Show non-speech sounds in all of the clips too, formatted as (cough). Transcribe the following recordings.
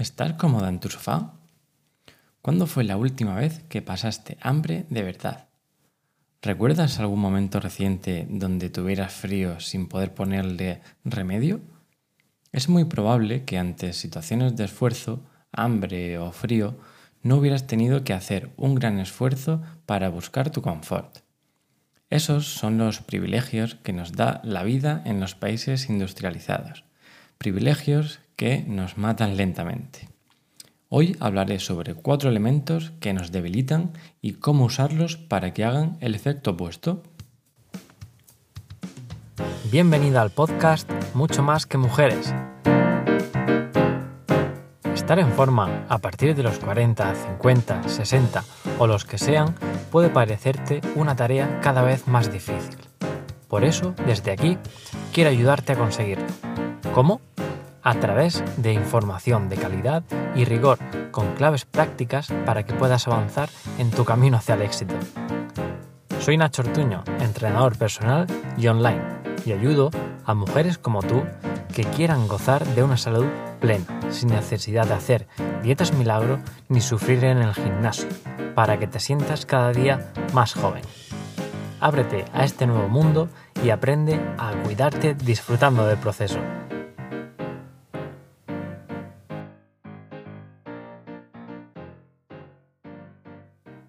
¿Estás cómoda en tu sofá? ¿Cuándo fue la última vez que pasaste hambre de verdad? ¿Recuerdas algún momento reciente donde tuvieras frío sin poder ponerle remedio? Es muy probable que ante situaciones de esfuerzo, hambre o frío, no hubieras tenido que hacer un gran esfuerzo para buscar tu confort. Esos son los privilegios que nos da la vida en los países industrializados. Privilegios que nos matan lentamente. Hoy hablaré sobre cuatro elementos que nos debilitan y cómo usarlos para que hagan el efecto opuesto. Bienvenida al podcast Mucho más que mujeres. Estar en forma a partir de los 40, 50, 60 o los que sean puede parecerte una tarea cada vez más difícil. Por eso, desde aquí, quiero ayudarte a conseguirlo. ¿Cómo? A través de información de calidad y rigor con claves prácticas para que puedas avanzar en tu camino hacia el éxito. Soy Nacho Ortuño, entrenador personal y online, y ayudo a mujeres como tú que quieran gozar de una salud plena, sin necesidad de hacer dietas milagro ni sufrir en el gimnasio para que te sientas cada día más joven. Ábrete a este nuevo mundo y aprende a cuidarte disfrutando del proceso.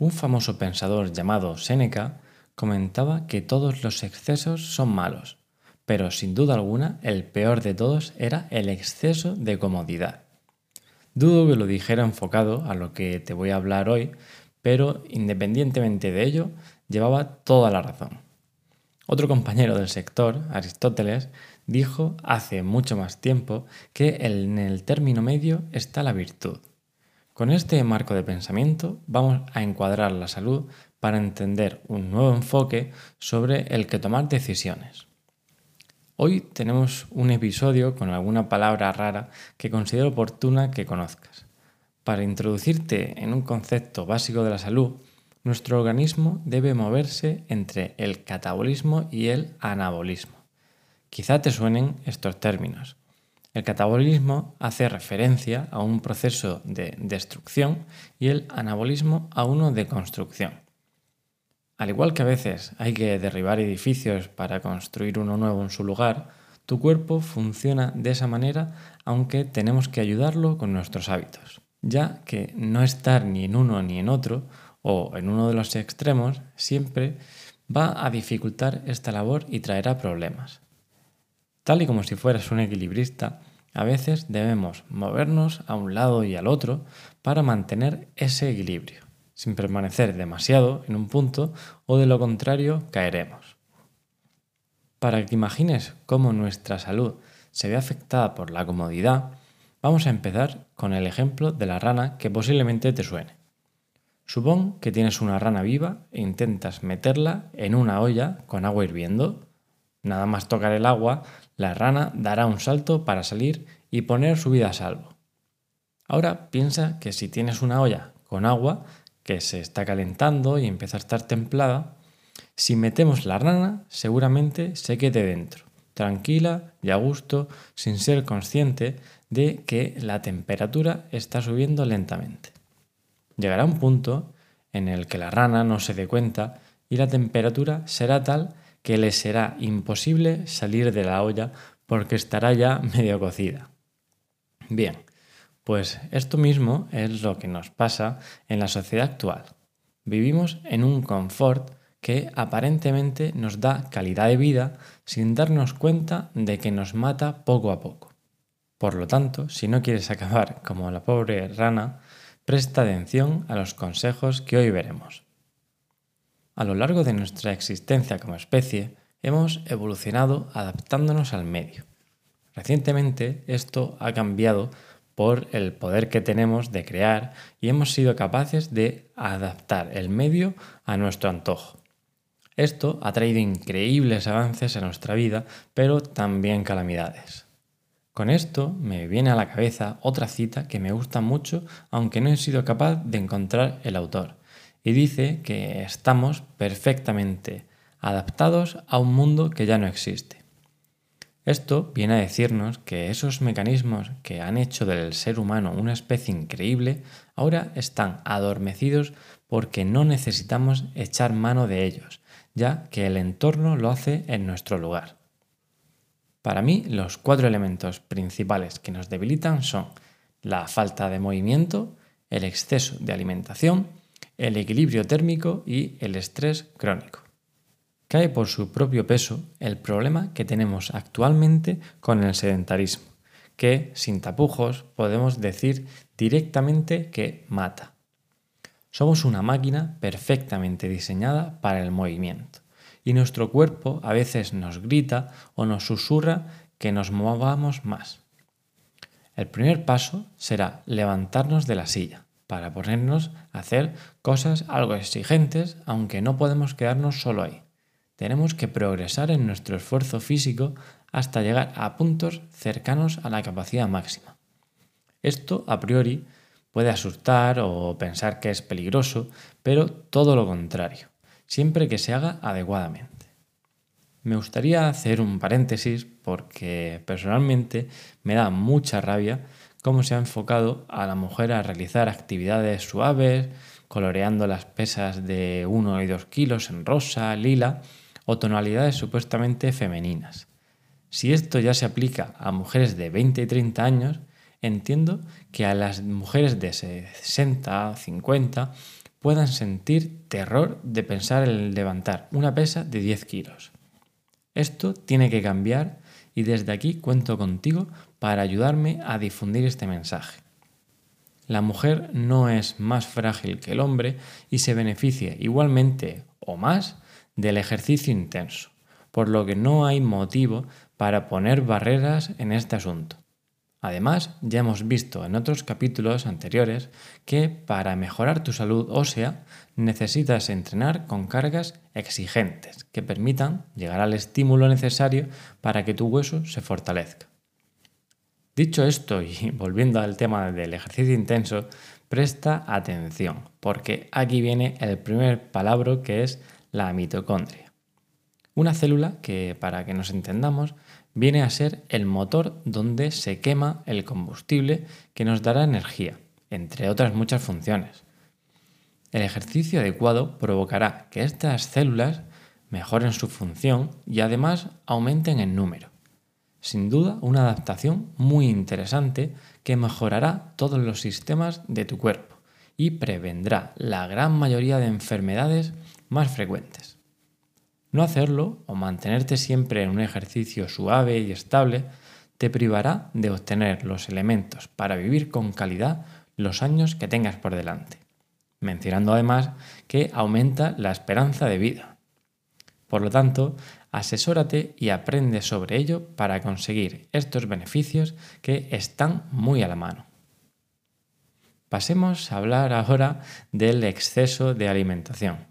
Un famoso pensador llamado Séneca comentaba que todos los excesos son malos, pero sin duda alguna el peor de todos era el exceso de comodidad. Dudo que lo dijera enfocado a lo que te voy a hablar hoy, pero independientemente de ello, llevaba toda la razón. Otro compañero del sector, Aristóteles, dijo hace mucho más tiempo que en el término medio está la virtud. Con este marco de pensamiento vamos a encuadrar la salud para entender un nuevo enfoque sobre el que tomar decisiones. Hoy tenemos un episodio con alguna palabra rara que considero oportuna que conozcas. Para introducirte en un concepto básico de la salud, nuestro organismo debe moverse entre el catabolismo y el anabolismo. Quizá te suenen estos términos. El catabolismo hace referencia a un proceso de destrucción y el anabolismo a uno de construcción. Al igual que a veces hay que derribar edificios para construir uno nuevo en su lugar, tu cuerpo funciona de esa manera aunque tenemos que ayudarlo con nuestros hábitos ya que no estar ni en uno ni en otro, o en uno de los extremos, siempre va a dificultar esta labor y traerá problemas. Tal y como si fueras un equilibrista, a veces debemos movernos a un lado y al otro para mantener ese equilibrio, sin permanecer demasiado en un punto o de lo contrario caeremos. Para que imagines cómo nuestra salud se ve afectada por la comodidad, Vamos a empezar con el ejemplo de la rana que posiblemente te suene. Supón que tienes una rana viva e intentas meterla en una olla con agua hirviendo. Nada más tocar el agua, la rana dará un salto para salir y poner su vida a salvo. Ahora piensa que si tienes una olla con agua que se está calentando y empieza a estar templada, si metemos la rana seguramente se quede dentro, tranquila y a gusto, sin ser consciente de que la temperatura está subiendo lentamente. Llegará un punto en el que la rana no se dé cuenta y la temperatura será tal que le será imposible salir de la olla porque estará ya (laughs) medio cocida. Bien, pues esto mismo es lo que nos pasa en la sociedad actual. Vivimos en un confort que aparentemente nos da calidad de vida sin darnos cuenta de que nos mata poco a poco. Por lo tanto, si no quieres acabar como la pobre rana, presta atención a los consejos que hoy veremos. A lo largo de nuestra existencia como especie, hemos evolucionado adaptándonos al medio. Recientemente esto ha cambiado por el poder que tenemos de crear y hemos sido capaces de adaptar el medio a nuestro antojo. Esto ha traído increíbles avances en nuestra vida, pero también calamidades. Con esto me viene a la cabeza otra cita que me gusta mucho, aunque no he sido capaz de encontrar el autor, y dice que estamos perfectamente adaptados a un mundo que ya no existe. Esto viene a decirnos que esos mecanismos que han hecho del ser humano una especie increíble ahora están adormecidos porque no necesitamos echar mano de ellos, ya que el entorno lo hace en nuestro lugar. Para mí, los cuatro elementos principales que nos debilitan son la falta de movimiento, el exceso de alimentación, el equilibrio térmico y el estrés crónico. Cae por su propio peso el problema que tenemos actualmente con el sedentarismo, que, sin tapujos, podemos decir directamente que mata. Somos una máquina perfectamente diseñada para el movimiento y nuestro cuerpo a veces nos grita o nos susurra que nos movamos más. El primer paso será levantarnos de la silla para ponernos a hacer cosas algo exigentes, aunque no podemos quedarnos solo ahí. Tenemos que progresar en nuestro esfuerzo físico hasta llegar a puntos cercanos a la capacidad máxima. Esto, a priori, puede asustar o pensar que es peligroso, pero todo lo contrario, siempre que se haga adecuadamente. Me gustaría hacer un paréntesis porque personalmente me da mucha rabia cómo se ha enfocado a la mujer a realizar actividades suaves, coloreando las pesas de 1 y 2 kilos en rosa, lila o tonalidades supuestamente femeninas. Si esto ya se aplica a mujeres de 20 y 30 años, entiendo que a las mujeres de 60, 50 puedan sentir terror de pensar en levantar una pesa de 10 kilos. Esto tiene que cambiar y desde aquí cuento contigo para ayudarme a difundir este mensaje. La mujer no es más frágil que el hombre y se beneficia igualmente o más del ejercicio intenso, por lo que no hay motivo para poner barreras en este asunto. Además, ya hemos visto en otros capítulos anteriores que para mejorar tu salud ósea necesitas entrenar con cargas exigentes que permitan llegar al estímulo necesario para que tu hueso se fortalezca. Dicho esto y (laughs) volviendo al tema del ejercicio intenso, presta atención porque aquí viene el primer palabra que es la mitocondria. Una célula que, para que nos entendamos, viene a ser el motor donde se quema el combustible que nos dará energía, entre otras muchas funciones. El ejercicio adecuado provocará que estas células mejoren su función y además aumenten en número. Sin duda, una adaptación muy interesante que mejorará todos los sistemas de tu cuerpo y prevendrá la gran mayoría de enfermedades más frecuentes. No hacerlo o mantenerte siempre en un ejercicio suave y estable te privará de obtener los elementos para vivir con calidad los años que tengas por delante, mencionando además que aumenta la esperanza de vida. Por lo tanto, asesórate y aprende sobre ello para conseguir estos beneficios que están muy a la mano. Pasemos a hablar ahora del exceso de alimentación.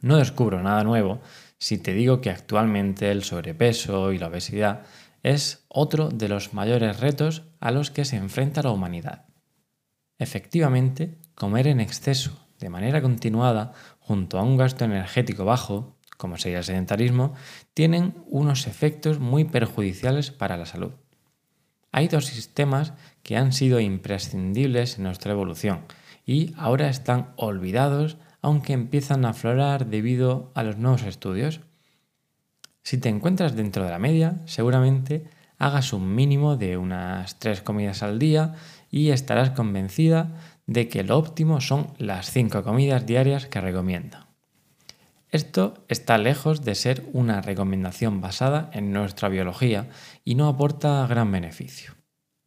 No descubro nada nuevo si te digo que actualmente el sobrepeso y la obesidad es otro de los mayores retos a los que se enfrenta la humanidad. Efectivamente, comer en exceso de manera continuada junto a un gasto energético bajo, como sería el sedentarismo, tienen unos efectos muy perjudiciales para la salud. Hay dos sistemas que han sido imprescindibles en nuestra evolución y ahora están olvidados aunque empiezan a aflorar debido a los nuevos estudios. Si te encuentras dentro de la media, seguramente hagas un mínimo de unas tres comidas al día y estarás convencida de que lo óptimo son las cinco comidas diarias que recomiendo. Esto está lejos de ser una recomendación basada en nuestra biología y no aporta gran beneficio.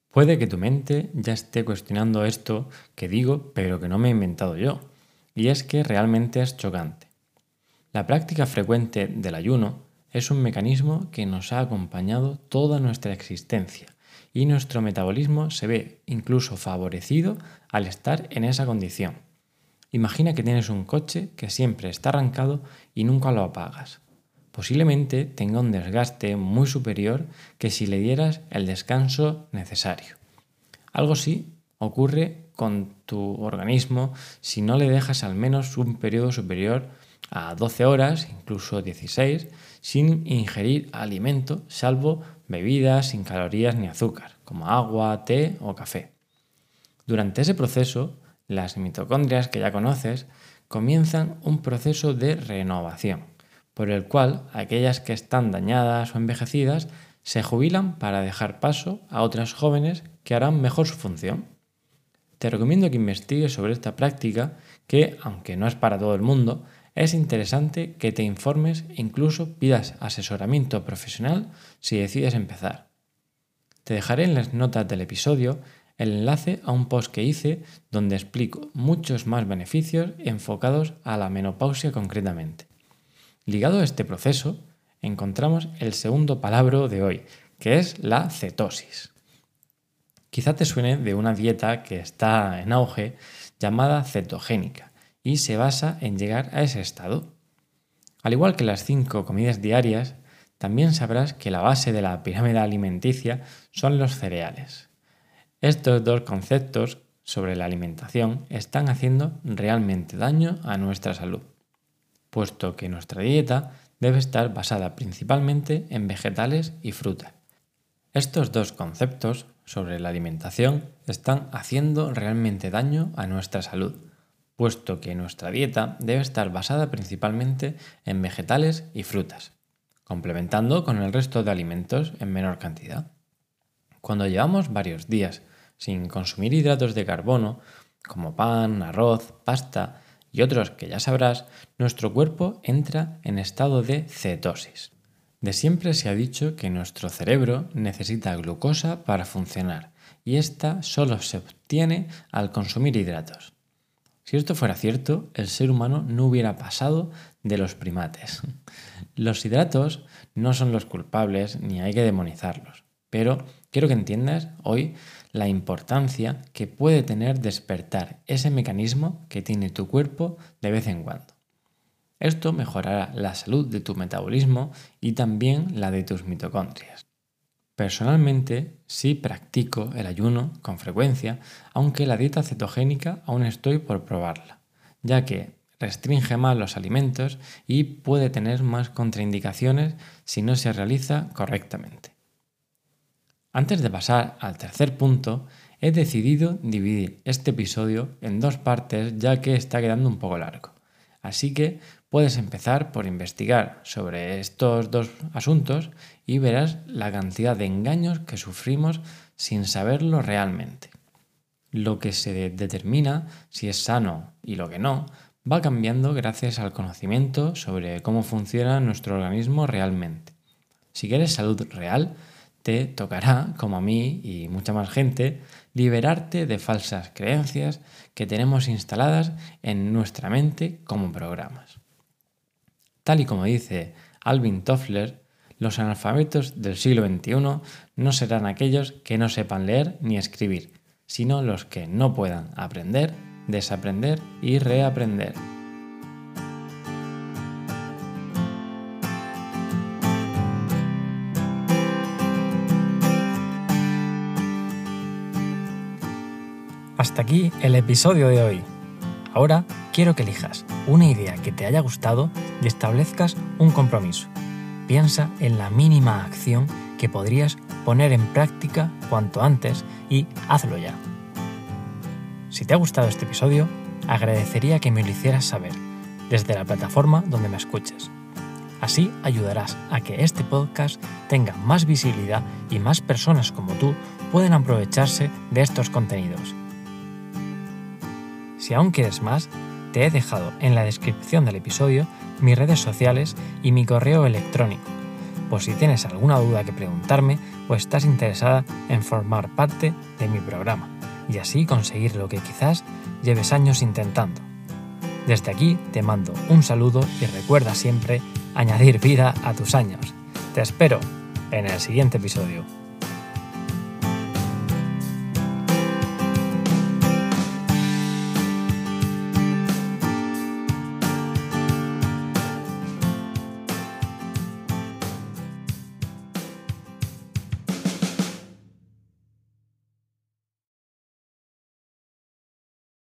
Puede que tu mente ya esté cuestionando esto que digo, pero que no me he inventado yo y es que realmente es chocante. La práctica frecuente del ayuno es un mecanismo que nos ha acompañado toda nuestra existencia y nuestro metabolismo se ve incluso favorecido al estar en esa condición. Imagina que tienes un coche que siempre está arrancado y nunca lo apagas. Posiblemente tenga un desgaste muy superior que si le dieras el descanso necesario. Algo así ocurre con tu organismo si no le dejas al menos un periodo superior a 12 horas, incluso 16, sin ingerir alimento, salvo bebidas sin calorías ni azúcar, como agua, té o café. Durante ese proceso, las mitocondrias que ya conoces comienzan un proceso de renovación, por el cual aquellas que están dañadas o envejecidas se jubilan para dejar paso a otras jóvenes que harán mejor su función. Te recomiendo que investigues sobre esta práctica que, aunque no es para todo el mundo, es interesante que te informes e incluso pidas asesoramiento profesional si decides empezar. Te dejaré en las notas del episodio el enlace a un post que hice donde explico muchos más beneficios enfocados a la menopausia concretamente. Ligado a este proceso, encontramos el segundo palabra de hoy, que es la cetosis. Quizá te suene de una dieta que está en auge llamada cetogénica y se basa en llegar a ese estado. Al igual que las cinco comidas diarias, también sabrás que la base de la pirámide alimenticia son los cereales. Estos dos conceptos sobre la alimentación están haciendo realmente daño a nuestra salud, puesto que nuestra dieta debe estar basada principalmente en vegetales y frutas. Estos dos conceptos sobre la alimentación están haciendo realmente daño a nuestra salud, puesto que nuestra dieta debe estar basada principalmente en vegetales y frutas, complementando con el resto de alimentos en menor cantidad. Cuando llevamos varios días sin consumir hidratos de carbono, como pan, arroz, pasta y otros que ya sabrás, nuestro cuerpo entra en estado de cetosis. De siempre se ha dicho que nuestro cerebro necesita glucosa para funcionar y esta solo se obtiene al consumir hidratos. Si esto fuera cierto, el ser humano no hubiera pasado de los primates. (laughs) Los hidratos no son los culpables ni hay que demonizarlos, pero quiero que entiendas hoy la importancia que puede tener despertar ese mecanismo que tiene tu cuerpo de vez en cuando. Esto mejorará la salud de tu metabolismo y también la de tus mitocondrias. Personalmente sí practico el ayuno con frecuencia, aunque la dieta cetogénica aún estoy por probarla, ya que restringe más los alimentos y puede tener más contraindicaciones si no se realiza correctamente. Antes de pasar al tercer punto, he decidido dividir este episodio en dos partes ya que está quedando un poco largo. Así que puedes empezar por investigar sobre estos dos asuntos y verás la cantidad de engaños que sufrimos sin saberlo realmente. Lo que se determina si es sano y lo que no va cambiando gracias al conocimiento sobre cómo funciona nuestro organismo realmente. Si quieres salud real, te tocará, como a mí y mucha más gente, liberarte de falsas creencias que tenemos instaladas en nuestra mente como programas. Tal y como dice Alvin Toffler, los analfabetos del siglo XXI no serán aquellos que no sepan leer ni escribir, sino los que no puedan aprender, desaprender y reaprender. Hasta aquí el episodio de hoy. Ahora quiero que elijas una idea que te haya gustado y establezcas un compromiso. Piensa en la mínima acción que podrías poner en práctica cuanto antes y hazlo ya. Si te ha gustado este episodio, agradecería que me lo hicieras saber desde la plataforma donde me escuches. Así ayudarás a que este podcast tenga más visibilidad y más personas como tú pueden aprovecharse de estos contenidos. Si aún quieres más, te he dejado en la descripción del episodio mis redes sociales y mi correo electrónico, por si tienes alguna duda que preguntarme o estás interesada en formar parte de mi programa y así conseguir lo que quizás lleves años intentando. Desde aquí te mando un saludo y recuerda siempre añadir vida a tus años. Te espero en el siguiente episodio.